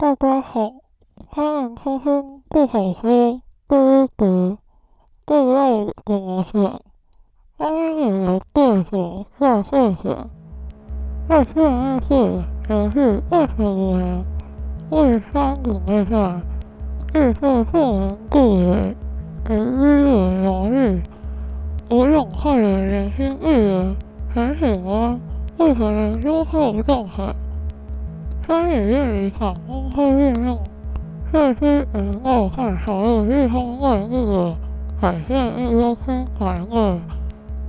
大家好，欢迎收听不好说第一集，不知道怎么选，当你的对手在会选，在上一次也是二十五年，为三个比赛，预测不能顾人，而一人容易，我勇汉的年轻艺人很喜欢，为可能优秀状态。山野苑里场公开运用社区能够看少了日通外那个海鲜一优先海味，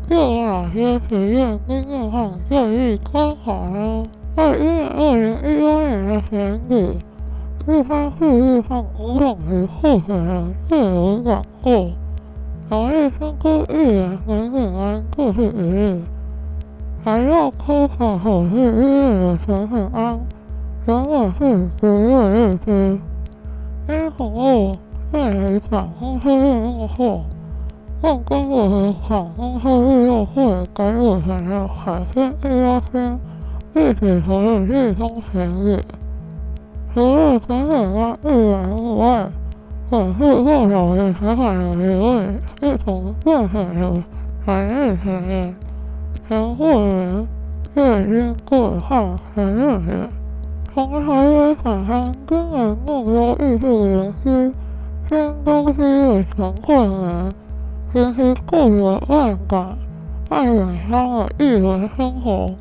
又有哪些实验经验和建议参考呢？在一年二零一八年的选举，一番富裕和五种子候选人自由掌舵。小叶香菇议员很喜欢就是一日，还要抠法手势一日的陈很安，原本是职业律师，因服务内里反公司运用后，让中国的反公司运用会改组成了海鲜一优先，一起投入立功选举。除了陈很安议员以外，本次获奖也采访了一位一同竞选的团队成员陈慧文、叶金贵和陈润仁。从台北返乡今年目标艺术园区新东西的陈慧文，其实过着万感爱远乡的艺文生活。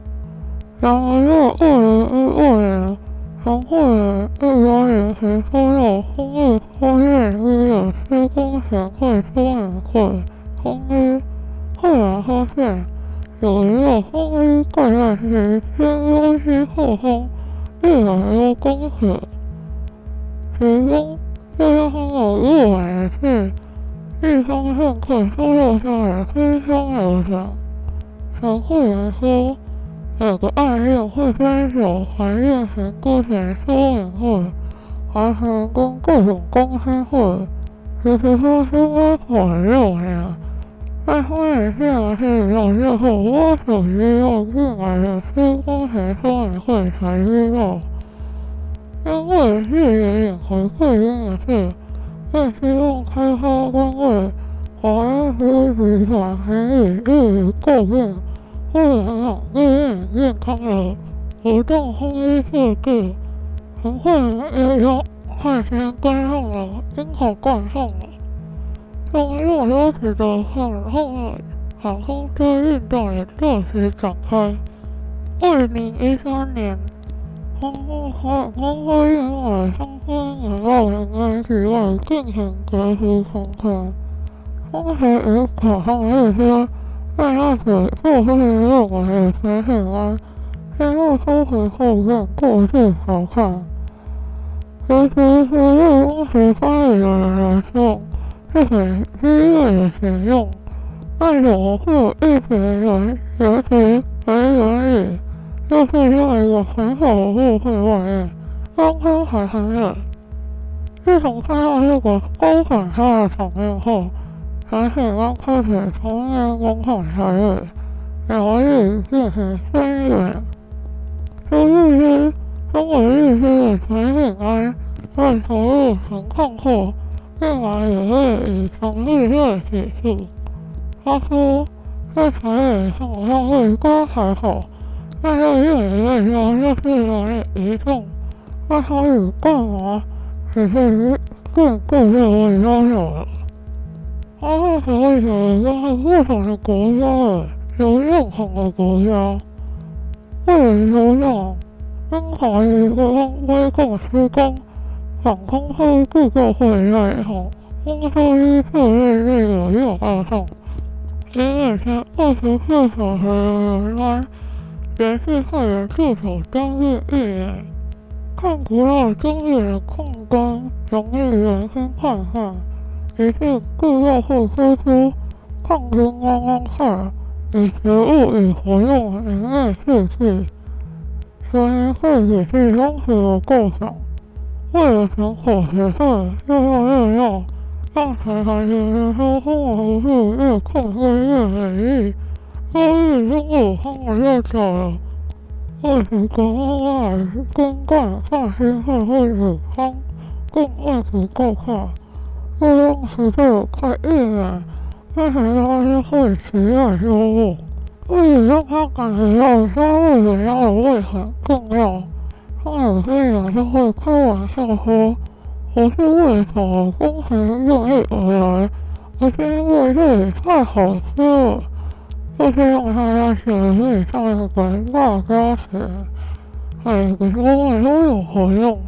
然而，又二零一二年。陈慧文一八年时收到风力发电机的施工权会说明会通知，后来发现有一个风力盖在其新优溪后方一百多公尺，其中最荒谬入围的是一方政客收到下来非常流产。陈慧文说。有个案例会分手，还进行顾前说明会，还成功各种公开会，其实说是为反六年。在后面下是到最后我手机又进来的是才知道，因为是有点回馈的是，更希望开发单位华安夫集团可以一笔购并。为了让日运健康的活动。烘衣设计，陈慧文也要快先跟上了，今口赶上了。从六月十的航空航空车运动。也正式展开。二零一三年，航空航空会运动的相关引爆人员体外进行隔离空间，空气与可航一些。在那时，过去认为陈很安，因为收回后院过去好看。其是对当时翻译的人来说，是很激烈的选用。但怎么会有一群人，尤其为原理，就是在一个很小的误会外面，刚刚还很远。自从看到这个高反差的场面后。陈很安开始从严公开承认，有意进行声援。说律师，身为律师的陈很安在投入陈抗后，竟然也会以从律师起诉。他说，在台北上消费刚还好，但在越野外交就是有点严重。那他与干嘛？只是更更是我要求了。他是何为什么在不同的国家里有认同的国家？为了有氧，因怀疑会威控施工，反空会制造会内后，公司依次列这个又二号，因为前二十四小时的人来，连续派人驻守将近一年，看不到终点的空关，容易人心涣散。于是制药会推出抗菌观光菜，以食物与活动营业试剂。虽然会只是当时的构想，为了省伙食费，又要热药，让陈韩觉得说风毛不是越控制越美丽，所以中午他们就找了为此国内外公干放心会会有方，共为此购票。这当时就有快一年，没想到是会期外收入，为了让他感觉到收入比他的胃很重要，他有时也是会开玩笑说：“我是为什么工程愿意而来，而是因为这里太好吃了。”就是让他在学习上一个大家学，每个方面都有活用，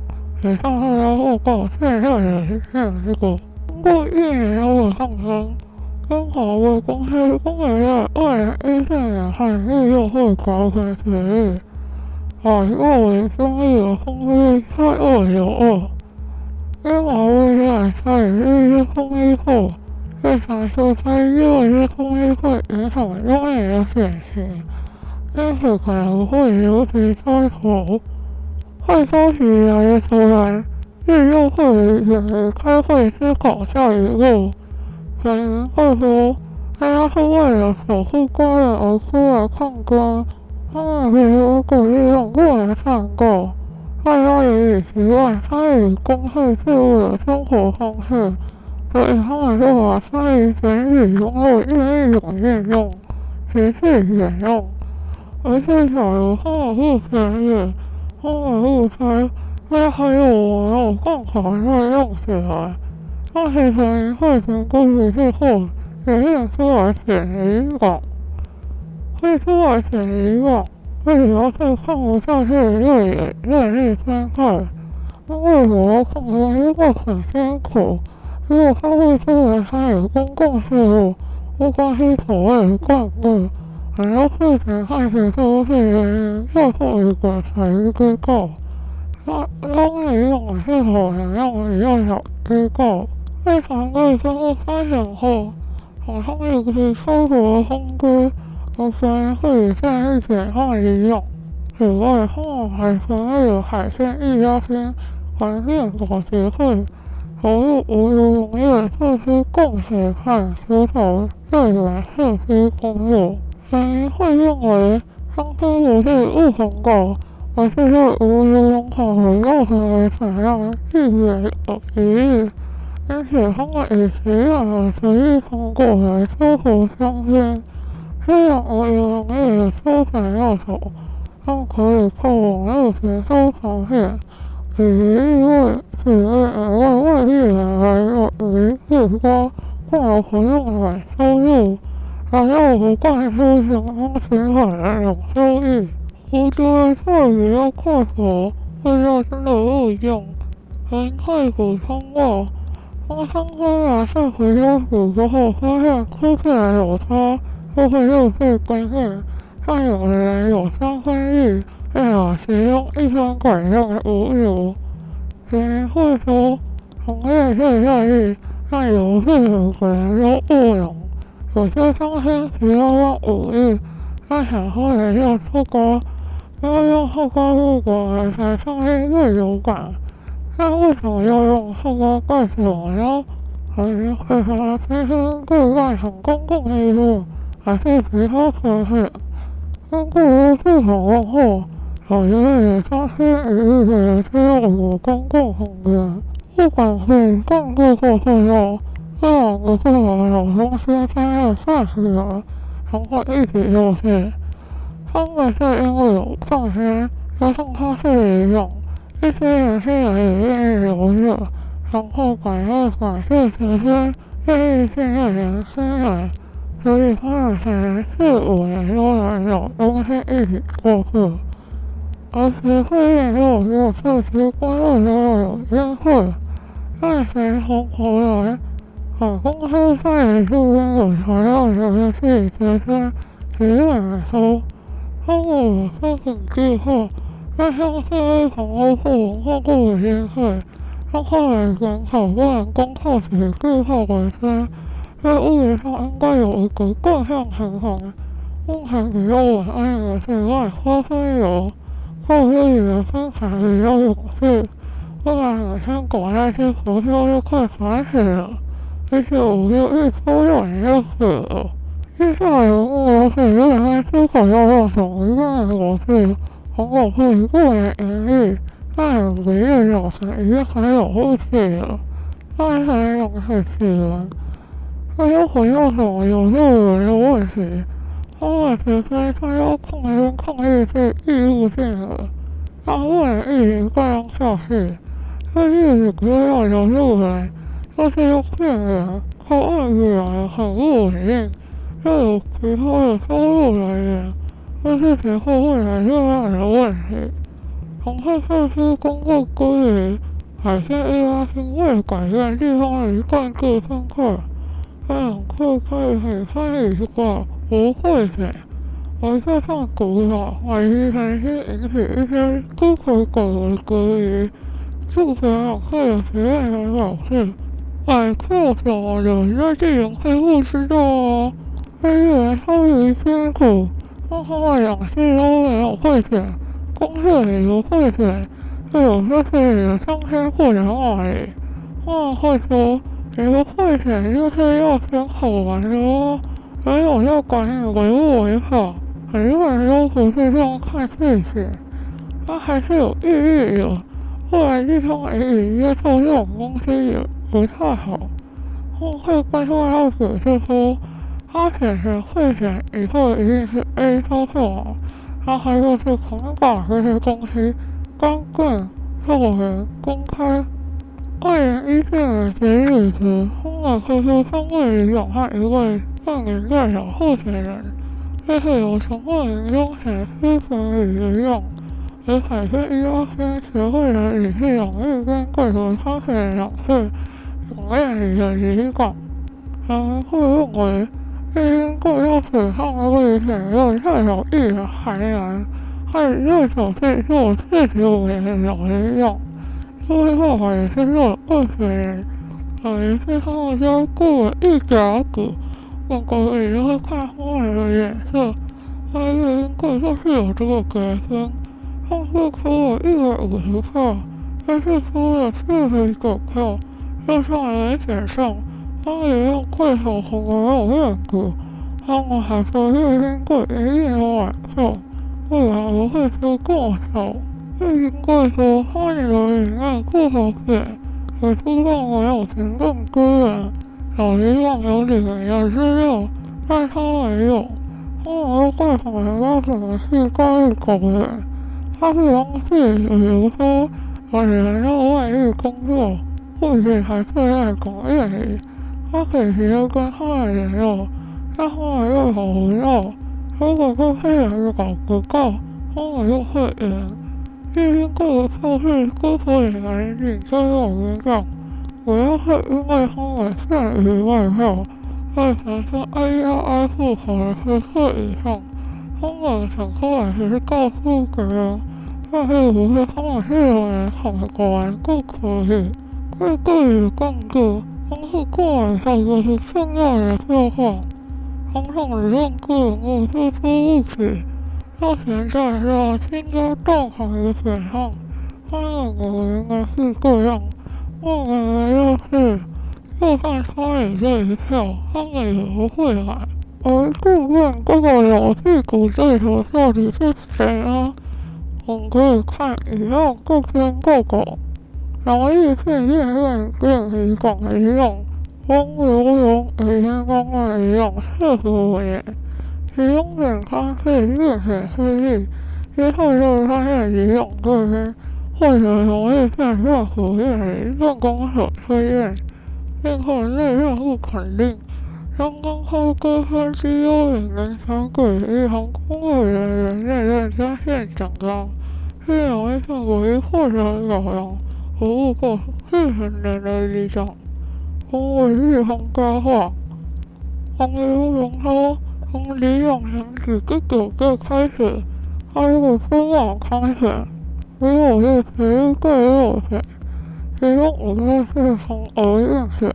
也向大家报告现在也是这一个。通过一年多的抗争，跟华为公司终于在二零一四年和利用会达成协议，把作为生意的空间拆二留二，因华为在参与一些空间后。为啥说它因为这空气会影响用户的选型，因此可能会尤其冲突。坏消息来的突然，令用户也没开会思考下一步。有人会说，大家是为了守护家人而出来抗争，他们觉得鼓励用不能上购，大家也已习惯参与公共事务的生活方式。所以他们就把参与选举中的另一种运用，持续沿用。而且假如他们不选举，他们不猜，那还有网友更可能会用起来。但是选民会评估一次后，决定出来选一个，会出来选一个，为什么是看不下去的越演越是伤害？那为什么看到一个很辛苦？如果他会出来参与公共事务，不关心所谓的干部，很多事情看起都是人人最后一个才知道。那当你用的是否能让你要小机构，非常对经过筛选后，好像一个超脱空间，而别人会以善意简化利用。此外，他们还成立了海鲜一家亲环境保协会。投入无忧农业社区共协和石头资源社区公路，有人会认为商圈不是物很高，而是对无忧农口和肉品的产量季节有疑虑，因此他们以实验的实际成果来说服商圈。虽然无忧农业的收款要求，但可以靠网络协收长线，以利润。此外，额外外地人来有鱼、地瓜，更有活用来收入，还有不灌输相关情感的有收益。我觉得这里要快活，会要真的误用。还可以补充过，当商家拿下回收组之后，发现吃起来有差，就会陆续更新。但有人有三分意，立马使用一分管用的无油。别人会说行业是效益，但有事有可能都误用。有些商家只要用五亿，他想喝的要出国，要用后高入国来才商业最有感。那为什么要用后高干什么呢？还是会说其实对外很公共利益，还是其他方式？根据市场问货。我觉得也发生一亿个人需要有公共空间，不管是赞助或会用，这两个部门有公司参与上市的，常会一起游戏。他们是因为有创新，加上它是一样，一些年轻人也愿意留着，然后感谢感谢学生愿意信任年轻人，所以他们可能四五年都能有东西一起过去。而且会议如果有社区关注都要有优惠，但谁从头来把公司在你这边有材料留的是学生，只管收。他们有申请计划，但像是一场欧付文化部的机会，让他们检讨不能光靠写计划为生，在物质上应该有一个更上平衡。目前比较稳安的是外花生油。后面的生产比较有序，不然每天搞那些活动就快烦死了。而且五六日抽奖就死了。接下来的目标是让他思考要用什么样的模式，通过会过来盈利，在每个月早晨已经很有活气了，但是用是气温。那又回到什么有路人的问题？他们直接他要抗争抗议是义务性的，他不能一直这样下去。他一直说要有路人，但是又骗人，靠外地来很不稳定，又有其他的收入来源，这是以后未来最大的问题。从会设施公共公寓，海鲜一家亲为改变地方的一贯制分课。这样可可以很参与一个不会选，而且上古老，怀疑曾经引起一些不可狗的。质疑。数学老师的。实验还表示，百科什么的。在地人会不知道哦，这些人超级辛苦，让他们两次都没有会写，公司也不会选，就有些事情上天不两万里，他们会说。你们会写就是要选好玩的。哦，没有要管你违不违法，很多人都不是这样看事情，它还是有意义的。后来地方而已接受这种东西也不太好，后会关注要解释说，他选择会选以后一定是 A 操作，他还有是狂把这些东西干净、透明、公开。二零一四年十一时，通过推出三位里长和一位办理代表候选人，这是由陈慧敏当选师选里里长，与海鲜一家亲协会的理事长玉根贵和参选两次总代理的里里长。人们会认为，玉根贵要选上的危险有太少意的海南，还右手是做四十五年的老里里长。这位爸爸也是做二十年，等于是他们家雇了一甲子，每个月都会看他们的脸色。他月经贵就是有这个格分，上次出了一百五十票，这次出了四十九票，就算没选上，他也用贵手红没有面子。他们还说月经贵一定有买票，未来不会输过少。最近贵说，花莲的里面不好选，可出动没有行政资源，老里长有里面的资料，但他没有。他们又贵什么要什么是高一狗人，他是当事，比如说我里面要外地工作，或许还是在工业里，他可以直接跟他们联络，但他们又跑不到，如果这些人搞不够，他们就会赢。月经贵的票是辜负你们领这种名将，主要是因为他们限于外票，在全村挨家挨户跑了十次以上。他们想出来只是告诉别人，但是不是他们是有人跑过来不可以。贵贵与更贵，光是过来票就是现在的状况，常常只认贵物是出不起。到现在是要新加道行的选项，他们我应该是这样，我们就是，就算差你这一票，他们也不会来。而顾问这个老屁股对手到底是谁呢？我们可以看以上这篇报告。苗栗县立院院里长里长汪流荣已经当了里长四十五年。其中检查是略显失利，之后又发现里长这边或者容易变政府院里办公室推验，最后内政部肯定，将公开规范绩优的人选给一行公务人员内任专线奖章，是苗栗县唯一获得表扬服务过四十年的里长，公务地方佳话。黄刘荣说。从里长选举第九届开始，他又分网开始选，只有是十一届落选，其中五届是从额运选。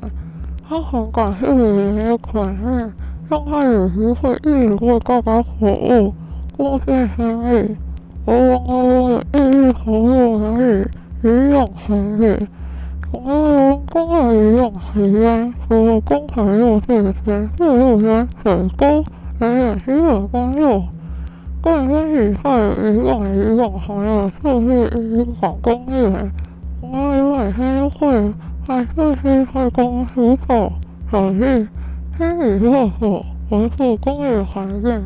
他很感谢里民的肯定，让他有机会一直为大家服务，贡献心力。而王高荣也一直投入能力，里长选举。从那公共里长期间，除了公开入市、选市入监、水沟。人也需要关注，更新以后，以往以往还有就是以往工业，我们每天会还是去开工除草、扫地、清理厕所、维护工业环境，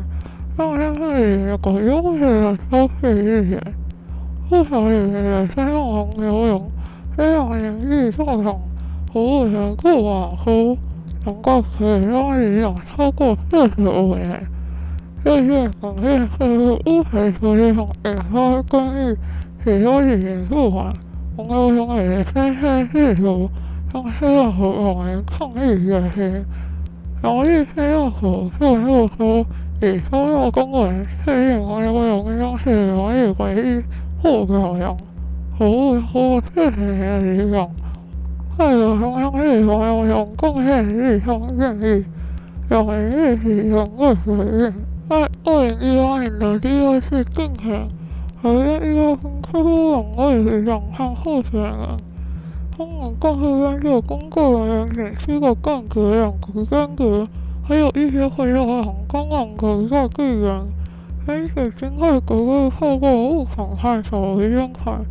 让这里有个优质的休息地点。不少也是用网游泳，这样年纪较长，服务员顾瓦夫，能够可以让你养超过四十五年。最近广电废物污水处理厂引发争议，许多几年不完，网友中也纷纷试图向市政府网民抗议解释。苗栗县政府回复说，已收到公文，确定网游泳将是苗栗唯一。不表扬，服务超四十年的里长，还有中央对网游泳贡献日商建议，两人一起永不回应。在二零一八年的第二次竞选，合约一号分科夫两位里长和候选人，他们各自关注公告人员仅七个间隔两个间隔，还有一些会绕行刚刚隔在地缘。因此，经过各位透过物款和手机捐款，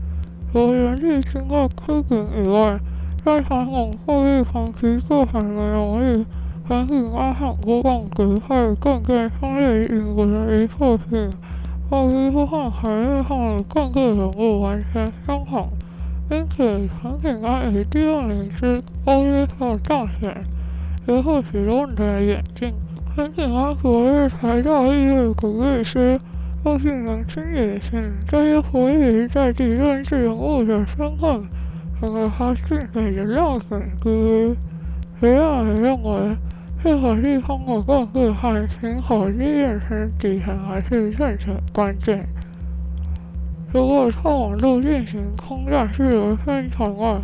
除了原地经过批评以外，在传统货币长期做盘的能力，还引发很多棒子派更更商业引股的一错性，高低不和海面上的各个人物完全相同。因此，产品安以第二名之高低票当选，也获许多人的眼镜。陈景安昨日台大医院鼓励师，又是年轻女性，这些活跃在地政治人物的身份，成为他竞选的亮点之一。别人也认为，配合地方的各自和行好医院是底层还是政策关键。如果从网络进行空战式的宣传外，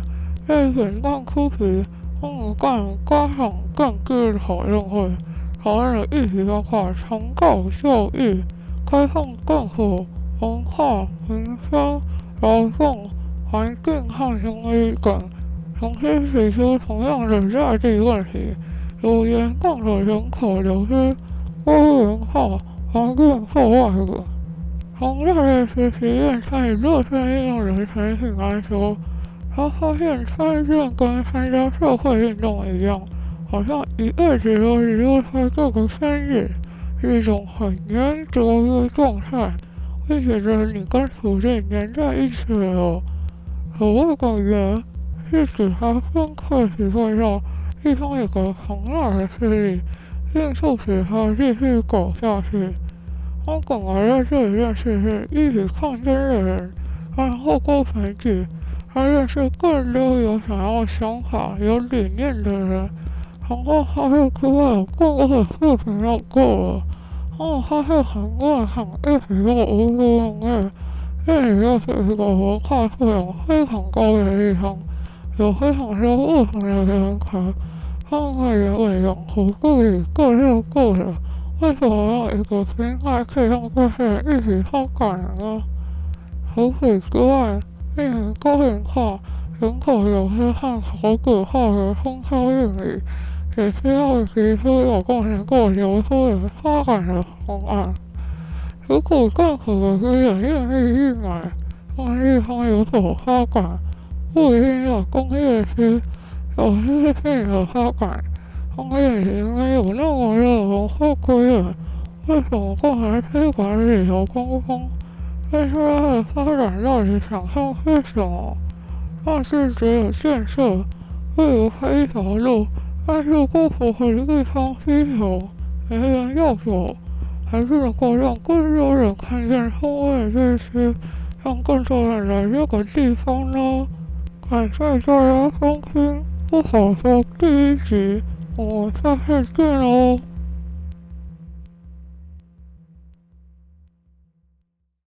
被剪断裤皮，他们干加上更多的讨论会。讨论的议题包括长照、教育、开放政府、文化、民生、劳动、环境和经济等，同时提出同样的在地问题，有严重的人口流失、高龄化、环境破坏等。从这类实体院参与热身运动的陈景安说，他发现参政跟参加社会运动一样。好像一辈子都离不开这个圈子，是一种很黏着的状态，会觉得你跟土地粘在一起了。所谓的黏，是指他深刻体会到地方有个庞大的势力，并促使他继续搞下去。他本来在这里认识是一起抗争的人，然后过选举，他认识更多有想要想法、有理念的人。然后他就出来更多的视频要过了，然后他是很多人想一起做无毒农业，这里又是一个文化素养非常高的地方，有非常多不同的人才，他们可以为养活自己各就各的，为什么要一个平台可以让这些人一起发展呢？除此之外，令人高龄化、人口流失和少子化的风骚运里。也需要提出有贡献过流出的发展的方案。如果政府的资源愿意运来，让地方有所发展，不一定要工业区，有些性的发展，工业区应该有那么多文化资源，为什么不来推广旅游观光？但是它的发展到底想象是什么？但是只有建设，例如开一条路。但是不符合地方需求，没人要走，还是能够让更多人看见后卫这区，让更多人来这个地方呢？感谢大家收听，不好说第一集，我们下次见喽。